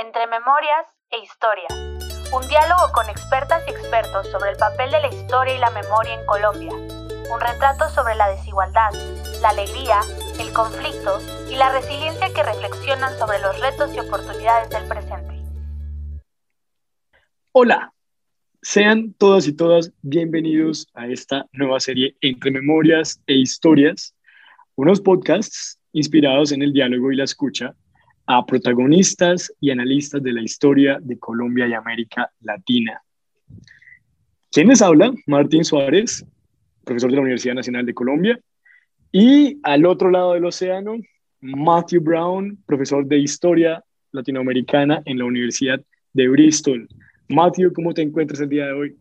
Entre Memorias e Historias. Un diálogo con expertas y expertos sobre el papel de la historia y la memoria en Colombia. Un retrato sobre la desigualdad, la alegría, el conflicto y la resiliencia que reflexionan sobre los retos y oportunidades del presente. Hola, sean todas y todas bienvenidos a esta nueva serie Entre Memorias e Historias, unos podcasts inspirados en el diálogo y la escucha a protagonistas y analistas de la historia de Colombia y América Latina. ¿Quién les habla? Martín Suárez, profesor de la Universidad Nacional de Colombia. Y al otro lado del océano, Matthew Brown, profesor de Historia Latinoamericana en la Universidad de Bristol. Matthew, ¿cómo te encuentras el día de hoy?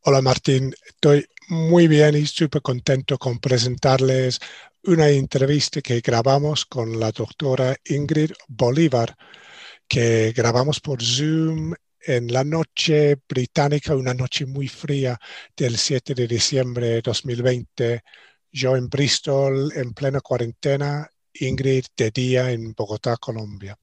Hola Martín, estoy muy bien y súper contento con presentarles una entrevista que grabamos con la doctora Ingrid Bolívar, que grabamos por Zoom en la noche británica, una noche muy fría del 7 de diciembre de 2020. Yo en Bristol en plena cuarentena, Ingrid de día en Bogotá, Colombia.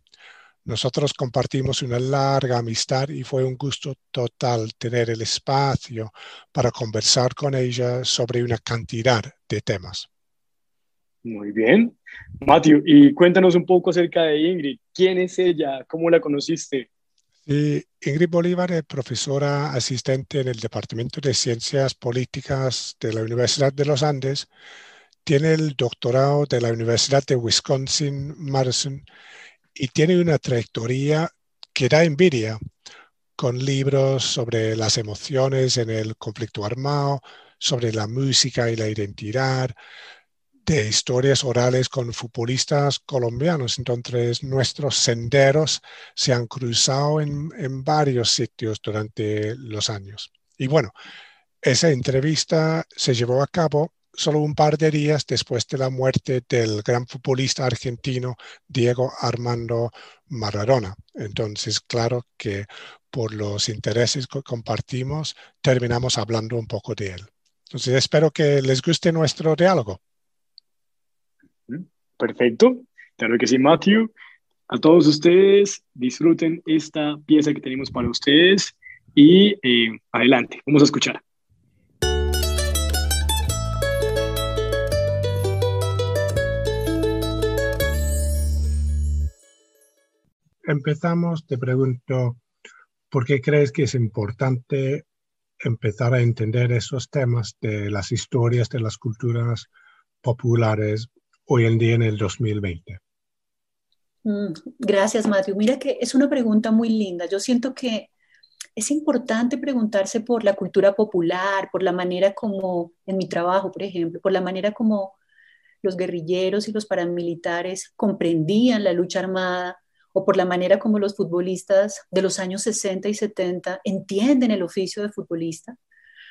Nosotros compartimos una larga amistad y fue un gusto total tener el espacio para conversar con ella sobre una cantidad de temas. Muy bien. Matthew, y cuéntanos un poco acerca de Ingrid. ¿Quién es ella? ¿Cómo la conociste? Ingrid Bolívar es profesora asistente en el Departamento de Ciencias Políticas de la Universidad de los Andes. Tiene el doctorado de la Universidad de Wisconsin-Madison y tiene una trayectoria que da envidia con libros sobre las emociones en el conflicto armado, sobre la música y la identidad, de historias orales con futbolistas colombianos. Entonces, nuestros senderos se han cruzado en, en, varios sitios durante los años. Y bueno, esa entrevista se llevó a cabo solo un par de días después de la muerte del gran futbolista argentino Diego Armando Maradona. Entonces, claro que por los intereses que compartimos, terminamos hablando un poco de él. Entonces, espero que les guste nuestro diálogo. Perfecto, claro que sí, Matthew. A todos ustedes, disfruten esta pieza que tenemos para ustedes y eh, adelante, vamos a escuchar. Empezamos, te pregunto, ¿por qué crees que es importante empezar a entender esos temas de las historias de las culturas populares hoy en día en el 2020? Mm, gracias, Matthew. Mira que es una pregunta muy linda. Yo siento que es importante preguntarse por la cultura popular, por la manera como, en mi trabajo, por ejemplo, por la manera como los guerrilleros y los paramilitares comprendían la lucha armada o por la manera como los futbolistas de los años 60 y 70 entienden el oficio de futbolista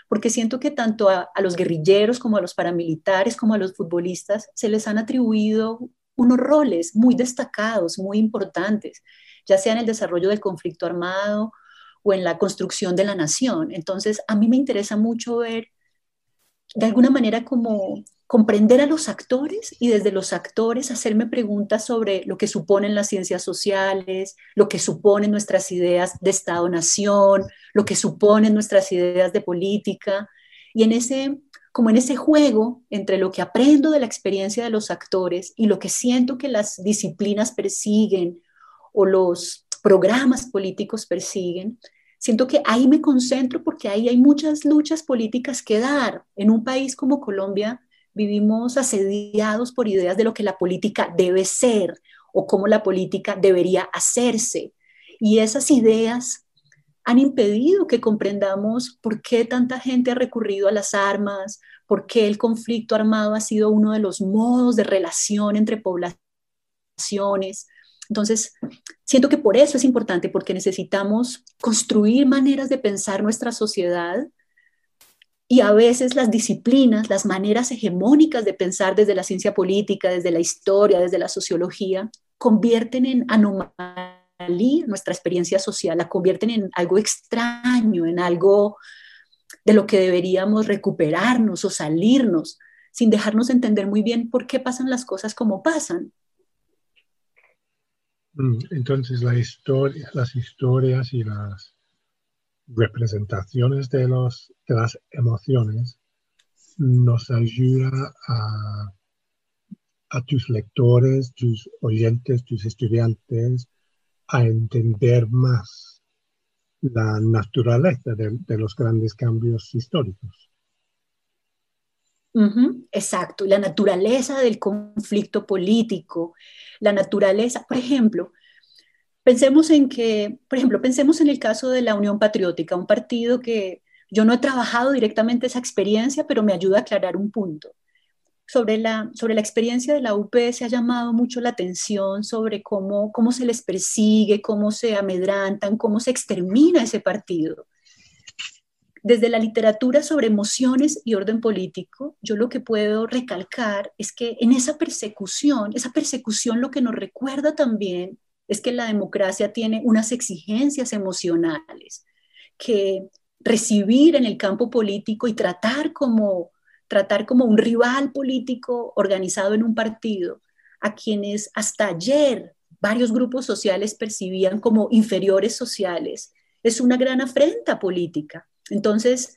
porque siento que tanto a, los guerrilleros como a los paramilitares como a los futbolistas se les han atribuido unos roles muy destacados, muy importantes, ya sea en el desarrollo del conflicto armado o en la construcción de la nación. Entonces, a mí me interesa mucho ver de alguna manera como comprender a los actores y desde los actores hacerme preguntas sobre lo que suponen las ciencias sociales, lo que suponen nuestras ideas de Estado-nación, lo que suponen nuestras ideas de política. Y en ese, como en ese juego entre lo que aprendo de la experiencia de los actores y lo que siento que las disciplinas persiguen o los programas políticos persiguen, siento que ahí me concentro porque ahí hay muchas luchas políticas que dar. En un país como Colombia vivimos asediados por ideas de lo que la política debe ser o cómo la política debería hacerse. Y esas ideas han impedido que comprendamos por qué tanta gente ha recurrido a las armas, por qué el conflicto armado ha sido uno de los modos de relación entre poblaciones. Entonces, siento que por eso es importante, porque necesitamos construir maneras de pensar nuestra sociedad y a veces las disciplinas, las maneras hegemónicas de pensar desde la ciencia política, desde la historia, desde la sociología, convierten en anomalía nuestra experiencia social, la convierten en algo extraño, en algo de lo que deberíamos recuperarnos o salirnos, sin dejarnos entender muy bien por qué pasan las cosas como pasan. Mm, entonces la historia, las historias y las representaciones de, los, las emociones nos ayuda a, a tus lectores, tus oyentes, tus estudiantes a entender más la naturaleza de, los grandes cambios históricos. exacto, la naturaleza del conflicto político, la naturaleza, por ejemplo, pensemos en que, por ejemplo, pensemos en el caso de la Unión Patriótica, un partido que yo no he trabajado directamente esa experiencia, pero me ayuda a aclarar un punto sobre la, sobre la experiencia de la UP se ha llamado mucho la atención sobre cómo, cómo se les persigue, cómo se amedrantan, cómo se extermina ese partido. Desde la literatura sobre emociones y orden político, yo lo que puedo recalcar es que en esa persecución, esa persecución lo que nos recuerda también es que la democracia tiene unas exigencias emocionales que recibir en el campo político y tratar como tratar como un rival político organizado en un partido, a quienes hasta ayer varios grupos sociales percibían como inferiores sociales, es una gran afrenta política. Entonces,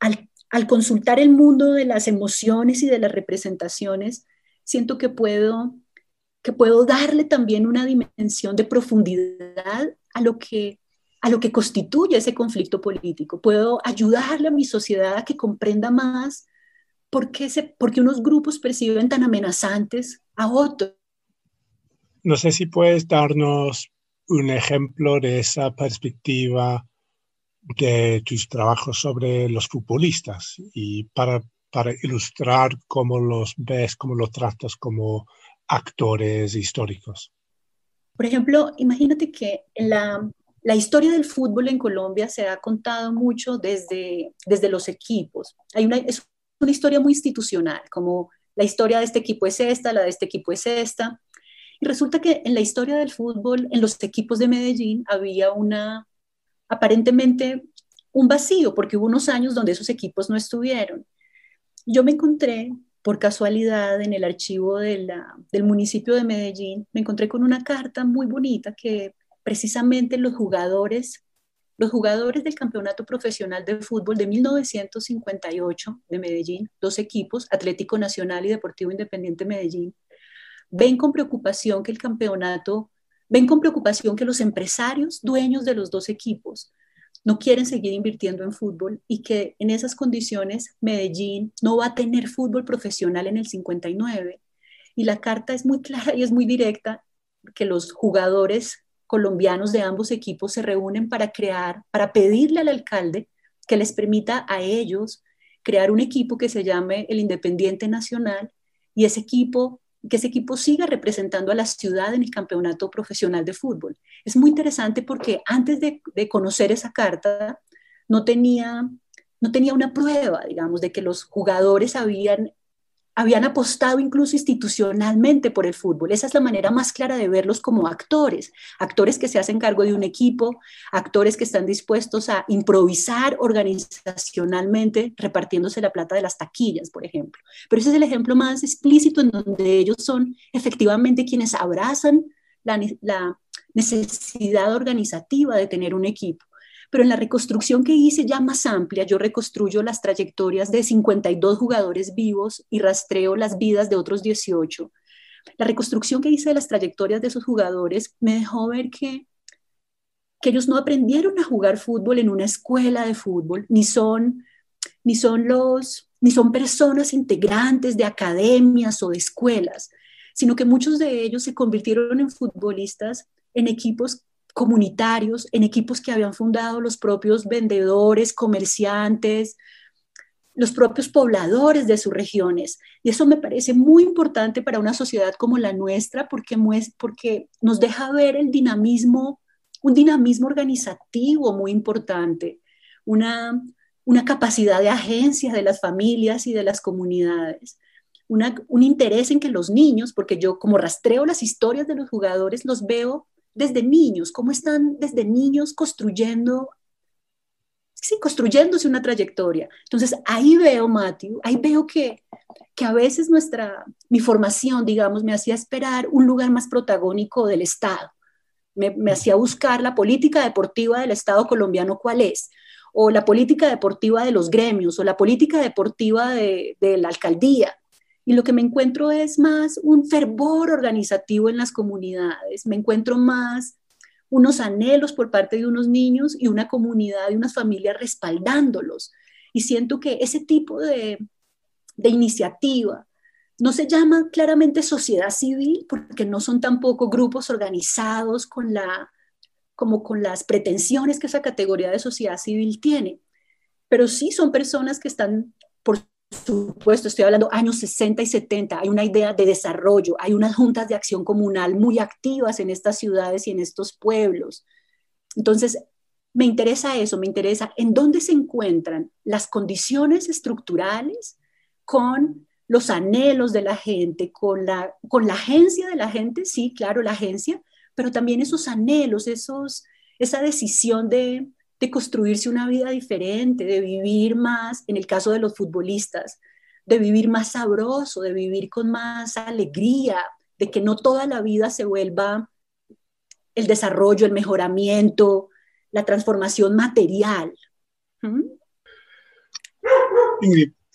al, consultar el mundo de las emociones y de las representaciones, siento que puedo, que puedo darle también una dimensión de profundidad a lo que a lo que constituye ese conflicto político. Puedo ayudarle a mi sociedad a que comprenda más ¿por qué, se, unos grupos perciben tan amenazantes a otros? No sé si puedes darnos un ejemplo de esa perspectiva de tus trabajos sobre los futbolistas y para, para ilustrar cómo los ves, cómo los tratas como actores históricos. Por ejemplo, imagínate que la, la historia del fútbol en Colombia se ha contado mucho desde, desde los equipos. Hay una, una historia muy institucional, como la historia de este equipo es esta, la de este equipo es esta. Y resulta que en la historia del fútbol, en los equipos de Medellín, había una, aparentemente, un vacío, porque hubo unos años donde esos equipos no estuvieron. Yo me encontré, por casualidad, en el archivo del municipio de Medellín, me encontré con una carta muy bonita que precisamente los jugadores los jugadores del Campeonato Profesional de Fútbol de 1958 de Medellín, dos equipos, Atlético Nacional y Deportivo Independiente Medellín, ven con preocupación que el campeonato, ven con preocupación que los empresarios dueños de los dos equipos no quieren seguir invirtiendo en fútbol y que en esas condiciones Medellín no va a tener fútbol profesional en el 59. Y la carta es muy clara y es muy directa que los jugadores colombianos de ambos equipos se reúnen para crear, para pedirle al alcalde que les permita a ellos crear un equipo que se llame el Independiente Nacional y ese equipo que ese equipo siga representando a la ciudad en el campeonato profesional de fútbol. Es muy interesante porque antes de, conocer esa carta no tenía, no tenía una prueba, digamos, de que los jugadores habían habían apostado incluso institucionalmente por el fútbol. Esa es la manera más clara de verlos como actores, actores que se hacen cargo de un equipo, actores que están dispuestos a improvisar organizacionalmente repartiéndose la plata de las taquillas, por ejemplo. Pero ese es el ejemplo más explícito en donde ellos son efectivamente quienes abrazan la, la necesidad organizativa de tener un equipo pero en la reconstrucción que hice ya más amplia, yo reconstruyo las trayectorias de 52 jugadores vivos y rastreo las vidas de otros 18. La reconstrucción que hice de las trayectorias de esos jugadores me dejó ver que, que ellos no aprendieron a jugar fútbol en una escuela de fútbol, ni son, ni son los ni son personas integrantes de academias o de escuelas, sino que muchos de ellos se convirtieron en futbolistas en equipos comunitarios, en equipos que habían fundado los propios vendedores, comerciantes, los propios pobladores de sus regiones. Y eso me parece muy importante para una sociedad como la nuestra porque, porque nos deja ver el dinamismo, un dinamismo organizativo muy importante, una, una capacidad de agencia de las familias y de las comunidades. un interés en que los niños, porque yo como rastreo las historias de los jugadores, los veo desde niños, cómo están desde niños construyendo, sí, construyéndose una trayectoria. Entonces ahí veo, Matthew, ahí veo que, que a veces nuestra, mi formación, digamos, me hacía esperar un lugar más protagónico del Estado, me, hacía buscar la política deportiva del Estado colombiano, cuál es, o la política deportiva de los gremios, o la política deportiva de, de la alcaldía. Y lo que me encuentro es más un fervor organizativo en las comunidades, me encuentro más unos anhelos por parte de unos niños y una comunidad y unas familias respaldándolos. Y siento que ese tipo de, de iniciativa no se llama claramente sociedad civil porque no son tampoco grupos organizados con la como con las pretensiones que esa categoría de sociedad civil tiene, pero sí son personas que están, supuesto, estoy hablando años 60 y 70, hay una idea de desarrollo, hay unas juntas de acción comunal muy activas en estas ciudades y en estos pueblos. Entonces, me interesa eso, me interesa en dónde se encuentran las condiciones estructurales con los anhelos de la gente, con la, con la agencia de la gente, sí, claro, la agencia, pero también esos anhelos, esos, esa decisión de, de construirse una vida diferente, de vivir más, en el caso de los futbolistas, de vivir más sabroso, de vivir con más alegría, de que no toda la vida se vuelva el desarrollo, el mejoramiento, la transformación material. ¿Mm?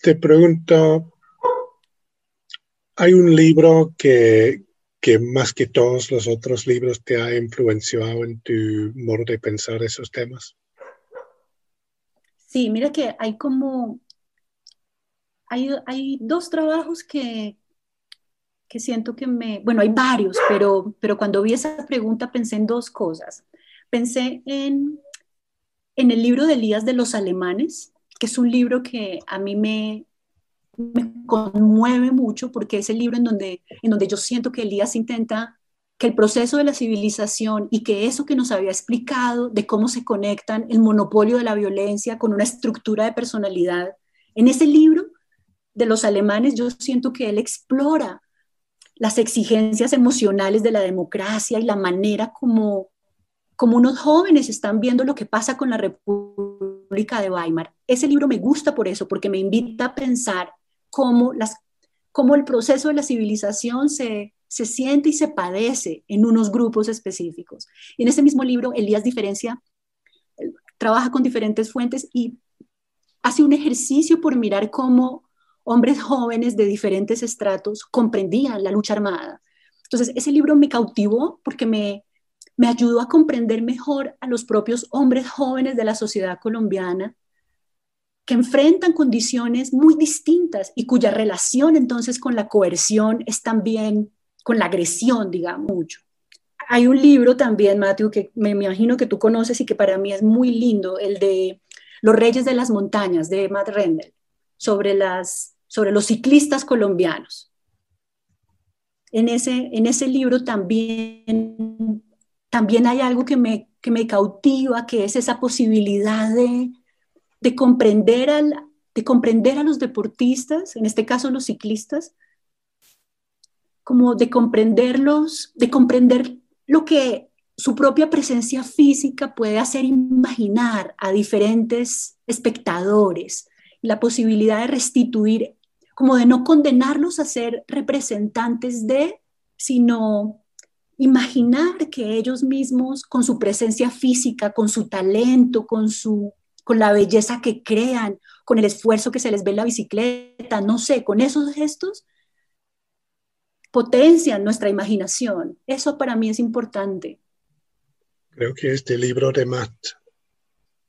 Te pregunto, ¿hay un libro que, que más que todos los otros libros te ha influenciado en tu modo de pensar esos temas? Sí, mira que hay como, hay, hay dos trabajos que, que siento que me, bueno, hay varios, pero, pero cuando vi esa pregunta pensé en dos cosas. Pensé en, en el libro de Elías de los alemanes, que es un libro que a mí me, me conmueve mucho porque es el libro en donde, en donde yo siento que Elías intenta que el proceso de la civilización y que eso que nos había explicado de cómo se conectan el monopolio de la violencia con una estructura de personalidad, en ese libro de los alemanes yo siento que él explora las exigencias emocionales de la democracia y la manera como, como unos jóvenes están viendo lo que pasa con la República de Weimar. Ese libro me gusta por eso, porque me invita a pensar cómo, las, cómo el proceso de la civilización se, se siente y se padece en unos grupos específicos. Y en ese mismo libro, Elías diferencia, trabaja con diferentes fuentes y hace un ejercicio por mirar cómo hombres jóvenes de diferentes estratos comprendían la lucha armada. Entonces, ese libro me cautivó porque me, me ayudó a comprender mejor a los propios hombres jóvenes de la sociedad colombiana que enfrentan condiciones muy distintas y cuya relación entonces con la coerción es también con la agresión, digamos, mucho. Hay un libro también, Matthew, que me imagino que tú conoces y que para mí es muy lindo, el de Los Reyes de las Montañas, de Matt Rendell, sobre, las, sobre los ciclistas colombianos. En ese, en ese libro también, también hay algo que me, que me cautiva, que es esa posibilidad de, de, comprender al, de comprender a los deportistas, en este caso los ciclistas, como de comprenderlos, de comprender lo que su propia presencia física puede hacer imaginar a diferentes espectadores, la posibilidad de restituir, como de no condenarlos a ser representantes de, sino imaginar que ellos mismos, con su presencia física, con su talento, con, su, con la belleza que crean, con el esfuerzo que se les ve en la bicicleta, no sé, con esos gestos, potencian nuestra imaginación. Eso para mí es importante. Creo que este libro de Matt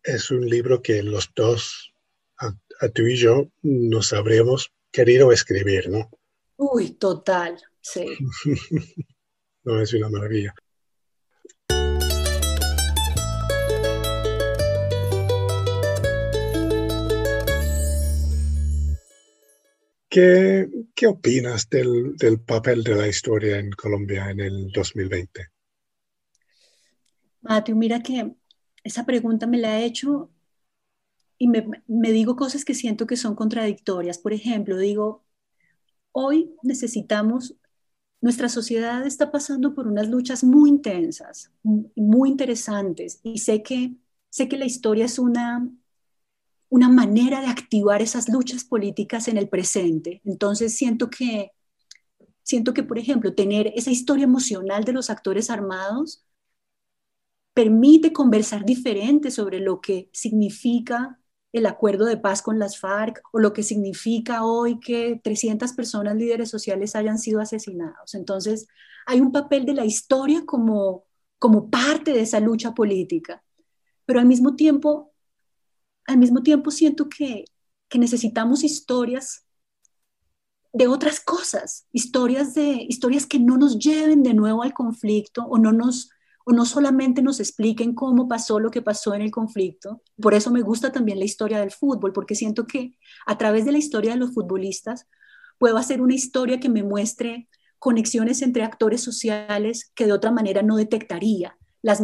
es un libro que los dos, a, tú y yo, nos habríamos querido escribir, ¿no? Uy, total, sí. no, es una maravilla. ¿Qué, qué opinas del, del, papel de la historia en Colombia en el 2020? Mateo, mira que esa pregunta me la he hecho y me, me digo cosas que siento que son contradictorias. Por ejemplo, digo, hoy necesitamos, nuestra sociedad está pasando por unas luchas muy intensas, muy interesantes, y sé que, sé que la historia es una, una manera de activar esas luchas políticas en el presente. Entonces siento que, siento que, por ejemplo, tener esa historia emocional de los actores armados permite conversar diferente sobre lo que significa el acuerdo de paz con las FARC o lo que significa hoy que 300 personas líderes sociales hayan sido asesinados. Entonces, hay un papel de la historia como, como parte de esa lucha política, pero al mismo tiempo, al mismo tiempo siento que, que necesitamos historias de otras cosas, historias, de, historias que no nos lleven de nuevo al conflicto o no nos o no solamente nos expliquen cómo pasó lo que pasó en el conflicto. Por eso me gusta también la historia del fútbol, porque siento que a través de la historia de los futbolistas puedo hacer una historia que me muestre conexiones entre actores sociales que de otra manera no detectaría. Las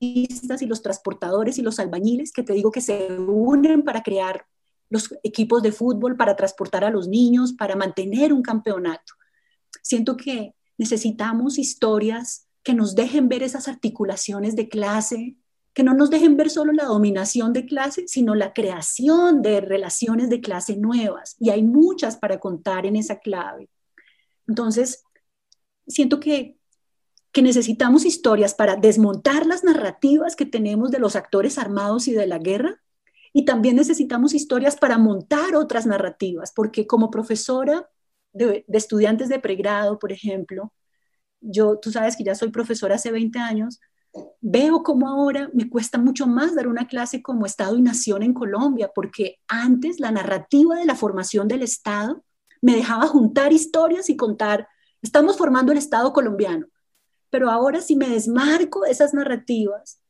modistas y los transportadores y los albañiles que te digo que se unen para crear los equipos de fútbol, para transportar a los niños, para mantener un campeonato. Siento que necesitamos historias que nos dejen ver esas articulaciones de clase, que no nos dejen ver solo la dominación de clase, sino la creación de relaciones de clase nuevas. Y hay muchas para contar en esa clave. Entonces, siento que, que necesitamos historias para desmontar las narrativas que tenemos de los actores armados y de la guerra. Y también necesitamos historias para montar otras narrativas, porque como profesora de, estudiantes de pregrado, por ejemplo, yo, tú sabes que ya soy profesora hace 20 años, veo cómo ahora me cuesta mucho más dar una clase como Estado y Nación en Colombia, porque antes la narrativa de la formación del Estado me dejaba juntar historias y contar, estamos formando el Estado colombiano, pero ahora si me desmarco de esas narrativas,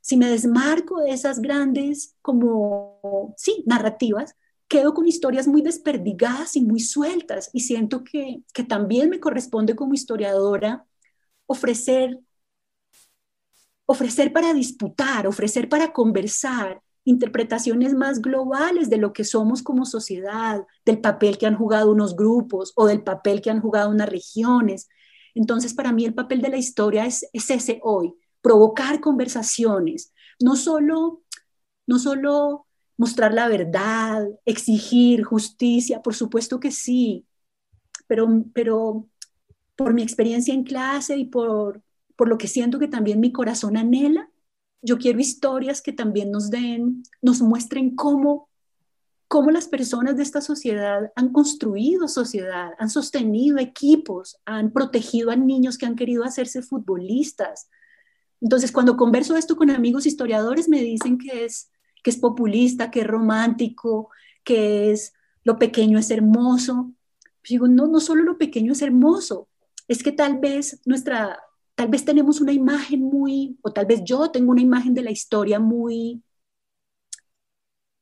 si me desmarco de esas grandes como, sí, narrativas, quedo con historias muy desperdigadas y muy sueltas y siento que, que también me corresponde como historiadora ofrecer, ofrecer para disputar, ofrecer para conversar interpretaciones más globales de lo que somos como sociedad, del papel que han jugado unos grupos o del papel que han jugado unas regiones. Entonces, para mí el papel de la historia es, es ese hoy, provocar conversaciones, no solo, no solo mostrar la verdad, exigir justicia, por supuesto que sí, pero, pero por mi experiencia en clase y por, por lo que siento que también mi corazón anhela, yo quiero historias que también nos den, nos muestren cómo, cómo las personas de esta sociedad han construido sociedad, han sostenido equipos, han protegido a niños que han querido hacerse futbolistas. Entonces, cuando converso esto con amigos historiadores, me dicen que es que es populista, que es romántico, que es lo pequeño es hermoso. digo, no, no solo lo pequeño es hermoso, es que tal vez nuestra, tal vez tenemos una imagen muy, o tal vez yo tengo una imagen de la historia muy,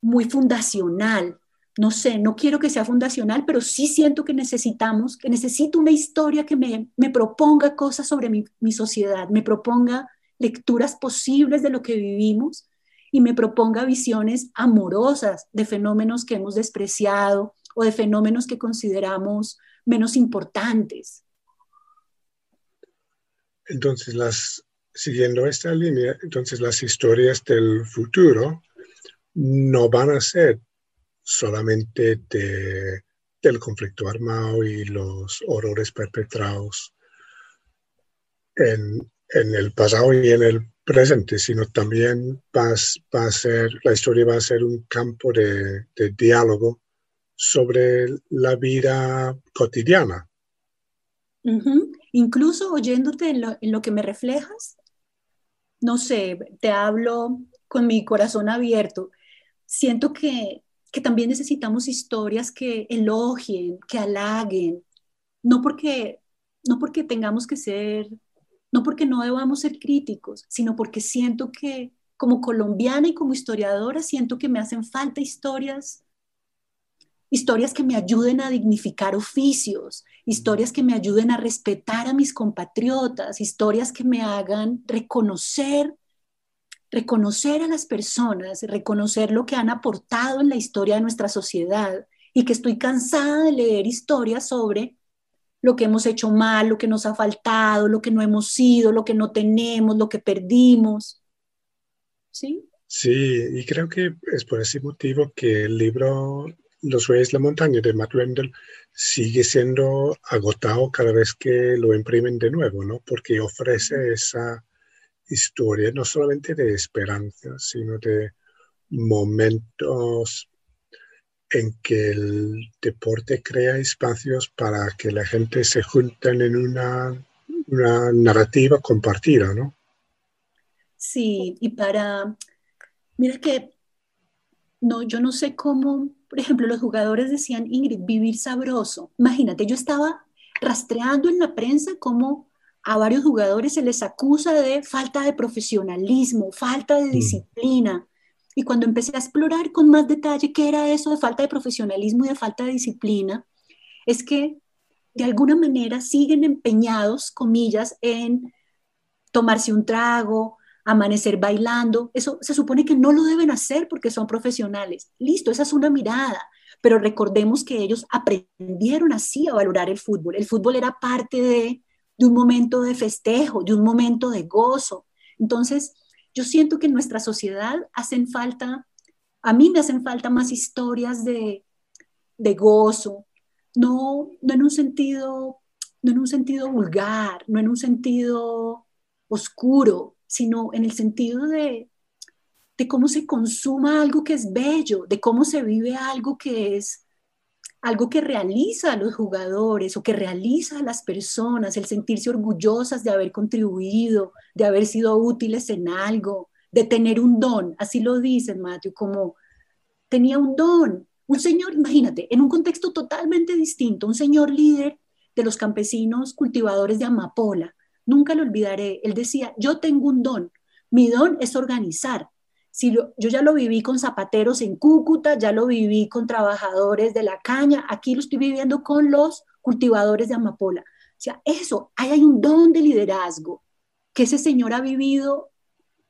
muy fundacional. No sé, no quiero que sea fundacional, pero sí siento que necesitamos, que necesito una historia que me, me proponga cosas sobre mi, mi sociedad, me proponga lecturas posibles de lo que vivimos y me proponga visiones amorosas de fenómenos que hemos despreciado o de fenómenos que consideramos menos importantes. Entonces, las, siguiendo esta línea, entonces las historias del futuro no van a ser solamente de, del conflicto armado y los horrores perpetrados en, en el pasado y en el presente, sino también va, a ser, la historia va a ser un campo de, diálogo sobre la vida cotidiana. Incluso oyéndote en lo, que me reflejas, no sé, te hablo con mi corazón abierto. Siento que, que también necesitamos historias que elogien, que halaguen, no porque, no porque tengamos que ser no porque no debamos ser críticos, sino porque siento que como colombiana y como historiadora, siento que me hacen falta historias, historias que me ayuden a dignificar oficios, historias que me ayuden a respetar a mis compatriotas, historias que me hagan reconocer reconocer a las personas, reconocer lo que han aportado en la historia de nuestra sociedad y que estoy cansada de leer historias sobre lo que hemos hecho mal, lo que nos ha faltado, lo que no hemos sido, lo que no tenemos, lo que perdimos. ¿Sí? Sí, y creo que es por ese motivo que el libro Los Reyes de la Montaña de Matt Rendell sigue siendo agotado cada vez que lo imprimen de nuevo, ¿no? Porque ofrece esa, historia, no solamente de esperanza, sino de momentos en que el deporte crea espacios para que la gente se junten en una, una narrativa compartida, ¿no? Sí, y para, mira que, no, yo no sé cómo, por ejemplo, los jugadores decían, Ingrid, vivir sabroso. Imagínate, yo estaba rastreando en la prensa cómo a varios jugadores se les acusa de falta de profesionalismo, falta de mm. disciplina. Y cuando empecé a explorar con más detalle qué era eso de falta de profesionalismo y de falta de disciplina, es que de alguna manera siguen empeñados, comillas, en tomarse un trago, amanecer bailando. Eso se supone que no lo deben hacer porque son profesionales. Listo, esa es una mirada, pero recordemos que ellos aprendieron así a valorar el fútbol. El fútbol era parte de, de un momento de festejo, de un momento de gozo. Entonces, yo siento que en nuestra sociedad hacen falta, a mí me hacen falta más historias de, de gozo, no, no en un sentido, no en un sentido vulgar, no en un sentido oscuro, sino en el sentido de, de cómo se consuma algo que es bello, de cómo se vive algo que es algo que realiza a los jugadores o que realiza a las personas, el sentirse orgullosas de haber contribuido, de haber sido útiles en algo, de tener un don, así lo dicen Matthew, como tenía un don, un señor, imagínate, en un contexto totalmente distinto, un señor líder de los campesinos cultivadores de amapola, nunca lo olvidaré, él decía, yo tengo un don, mi don es organizar, si yo ya lo viví con zapateros en Cúcuta, ya lo viví con trabajadores de la caña, aquí lo estoy viviendo con los cultivadores de amapola. O sea, eso, ahí hay un don de liderazgo que ese señor ha vivido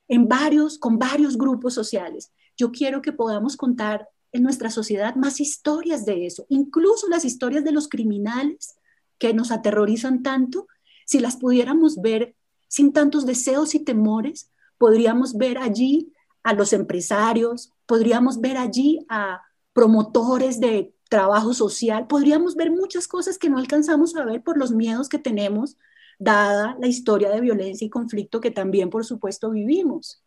en varios, con varios grupos sociales. Yo quiero que podamos contar en nuestra sociedad más historias de eso, incluso las historias de los criminales que nos aterrorizan tanto, si las pudiéramos ver sin tantos deseos y temores, podríamos ver allí a los empresarios, podríamos ver allí a promotores de trabajo social, podríamos ver muchas cosas que no alcanzamos a ver por los miedos que tenemos, dada la historia de violencia y conflicto que también, por supuesto, vivimos.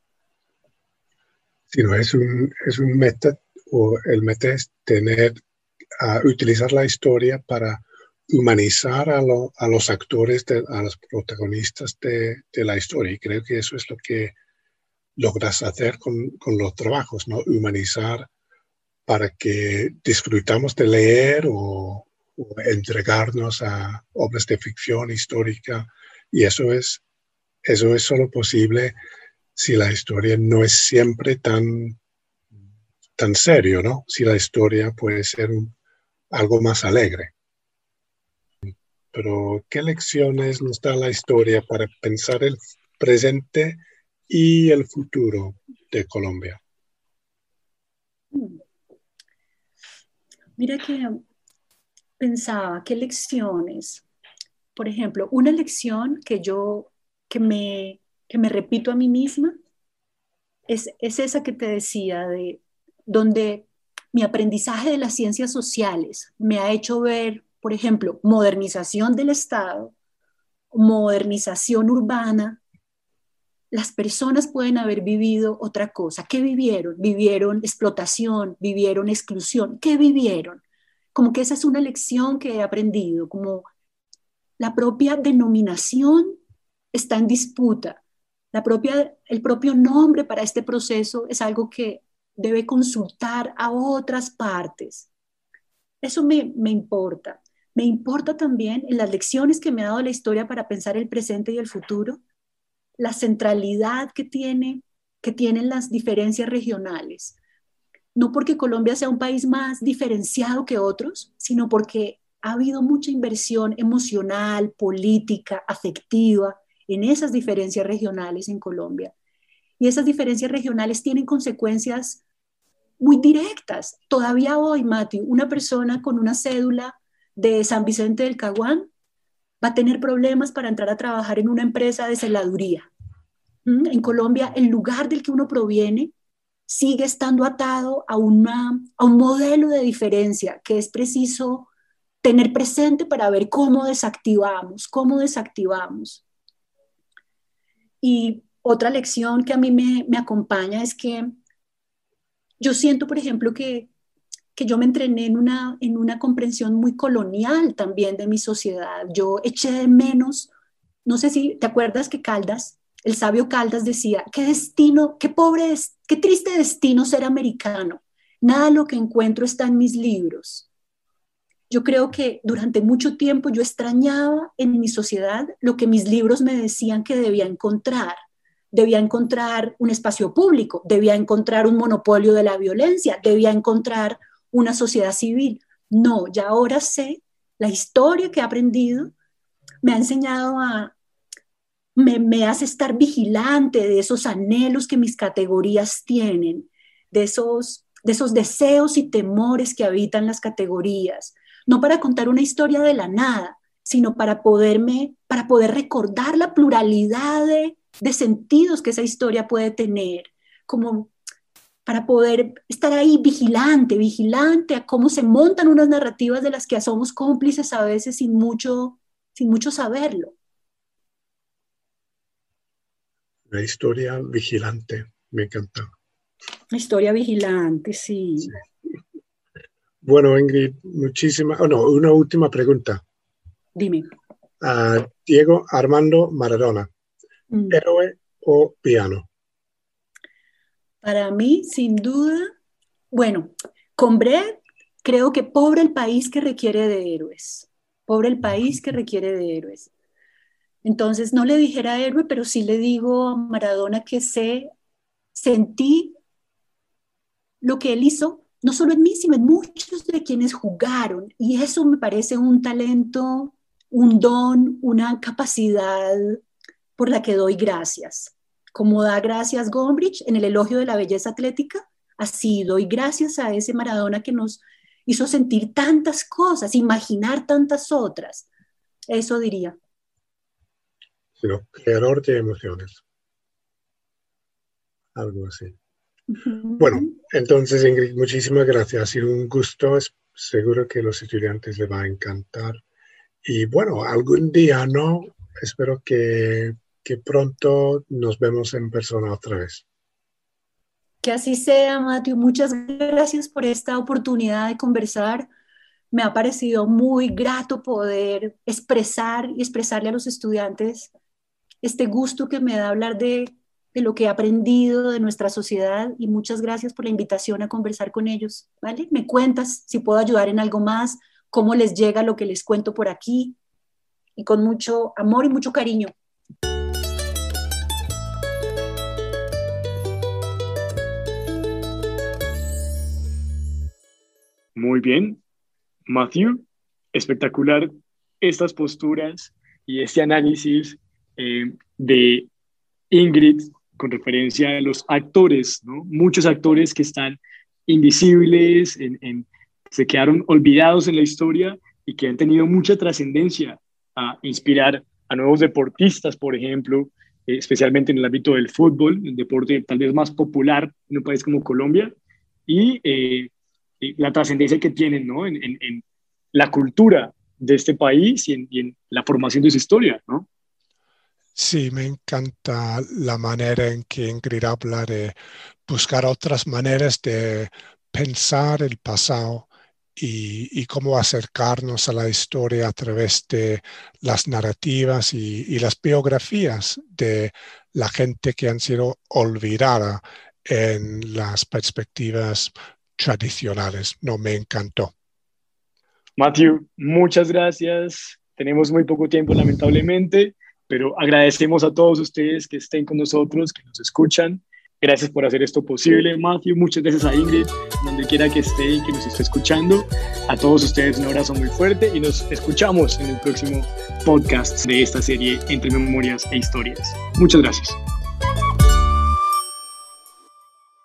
Sí, no, es un, es meta, o el meta es tener, utilizar la historia para humanizar a, a los actores, a los protagonistas de, de, la historia. Y creo que eso es lo que logras hacer con, con, los trabajos, ¿no? Humanizar para que disfrutamos de leer o, entregarnos a obras de ficción histórica. Y eso es, eso es solo posible si la historia no es siempre tan, tan serio, ¿no? Si la historia puede ser algo más alegre. Pero, ¿qué lecciones nos da la historia para pensar el presente y el futuro de Colombia? Mira que pensaba, ¿qué lecciones? Por ejemplo, una lección que yo, que me, que me repito a mí misma, es, es esa que te decía, de donde mi aprendizaje de las ciencias sociales me ha hecho ver, por ejemplo, modernización del Estado, modernización urbana, las personas pueden haber vivido otra cosa. ¿Qué vivieron? Vivieron explotación, vivieron exclusión. ¿Qué vivieron? Como que esa es una lección que he aprendido, como la propia denominación está en disputa. La propia, el propio nombre para este proceso es algo que debe consultar a otras partes. Eso me, me importa. Me importa también en las lecciones que me ha dado la historia para pensar el presente y el futuro la centralidad que, tiene, que tienen las diferencias regionales. No porque Colombia sea un país más diferenciado que otros, sino porque ha habido mucha inversión emocional, política, afectiva en esas diferencias regionales en Colombia. Y esas diferencias regionales tienen consecuencias muy directas. Todavía hoy, Matthew, una persona con una cédula de San Vicente del Caguán va a tener problemas para entrar a trabajar en una empresa de celaduría. ¿Mm? En Colombia, el lugar del que uno proviene sigue estando atado a, una, a un modelo de diferencia que es preciso tener presente para ver cómo desactivamos, cómo desactivamos. Y otra lección que a mí me, me acompaña es que yo siento, por ejemplo, que, que yo me entrené en una, en una comprensión muy colonial también de mi sociedad. Yo eché de menos, no sé si te acuerdas que Caldas, el sabio Caldas decía, qué destino, qué pobre, qué triste destino ser americano. Nada lo que encuentro está en mis libros. Yo creo que durante mucho tiempo yo extrañaba en mi sociedad lo que mis libros me decían que debía encontrar debía encontrar un espacio público, debía encontrar un monopolio de la violencia, debía encontrar una sociedad civil. No, ya ahora sé, la historia que he aprendido me ha enseñado a, me, hace estar vigilante de esos anhelos que mis categorías tienen, de esos, de esos deseos y temores que habitan las categorías, no para contar una historia de la nada, sino para poderme, para poder recordar la pluralidad de, de sentidos que esa historia puede tener, como para poder estar ahí vigilante, vigilante a cómo se montan unas narrativas de las que somos cómplices a veces sin mucho, sin mucho saberlo. La historia vigilante, me encanta. La historia vigilante, sí. Bueno, Ingrid, muchísimas. Oh, no, una última pregunta. Dime. Diego Armando Maradona. Mm. ¿Héroe o piano? Para mí, sin duda, bueno, con Brett creo que pobre el país que requiere de héroes. Pobre el país que requiere de héroes. Entonces, no le dijera héroe, pero sí le digo a Maradona que sé, sentí lo que él hizo, no solo en mí, sino en muchos de quienes jugaron. Y eso me parece un talento, un don, una capacidad por la que doy gracias. Como da gracias Gombrich en el elogio de la belleza atlética, así doy gracias a ese Maradona que nos hizo sentir tantas cosas, imaginar tantas otras. Eso diría. creador de emociones. Algo así. Bueno, entonces Ingrid, muchísimas gracias. Ha sido un gusto. Seguro que a los estudiantes les va a encantar. Y bueno, algún día, ¿no? Espero que que pronto nos vemos en persona otra vez. Que así sea, Mateo. Muchas gracias por esta oportunidad de conversar. Me ha parecido muy grato poder expresar y expresarle a los estudiantes este gusto que me da hablar de, de lo que he aprendido de nuestra sociedad y muchas gracias por la invitación a conversar con ellos. ¿vale? Me cuentas si puedo ayudar en algo más, cómo les llega lo que les cuento por aquí y con mucho amor y mucho cariño. Muy bien, Matthew, espectacular estas posturas y este análisis eh, de Ingrid con referencia a los actores, ¿no? muchos actores que están invisibles, se quedaron olvidados en la historia y que han tenido mucha trascendencia a inspirar a nuevos deportistas, por ejemplo, eh, especialmente en el ámbito del fútbol, el deporte tal vez más popular en un país como Colombia, y eh, la trascendencia que tienen ¿no? en, en, la cultura de este país y en, y en, la formación de su historia. ¿no? Sí, me encanta la manera en que Ingrid habla de buscar otras maneras de pensar el pasado y, y, cómo acercarnos a la historia a través de las narrativas y, y, las biografías de la gente que han sido olvidada en las perspectivas tradicionales. No me encantó. Matthew, muchas gracias. Tenemos muy poco tiempo, lamentablemente, pero agradecemos a todos ustedes que estén con nosotros, que nos escuchan. Gracias por hacer esto posible, Matthew. Muchas gracias a Ingrid, donde quiera que esté y que nos esté escuchando. A todos ustedes un abrazo muy fuerte y nos escuchamos en el próximo podcast de esta serie Entre Memorias e Historias. Muchas gracias.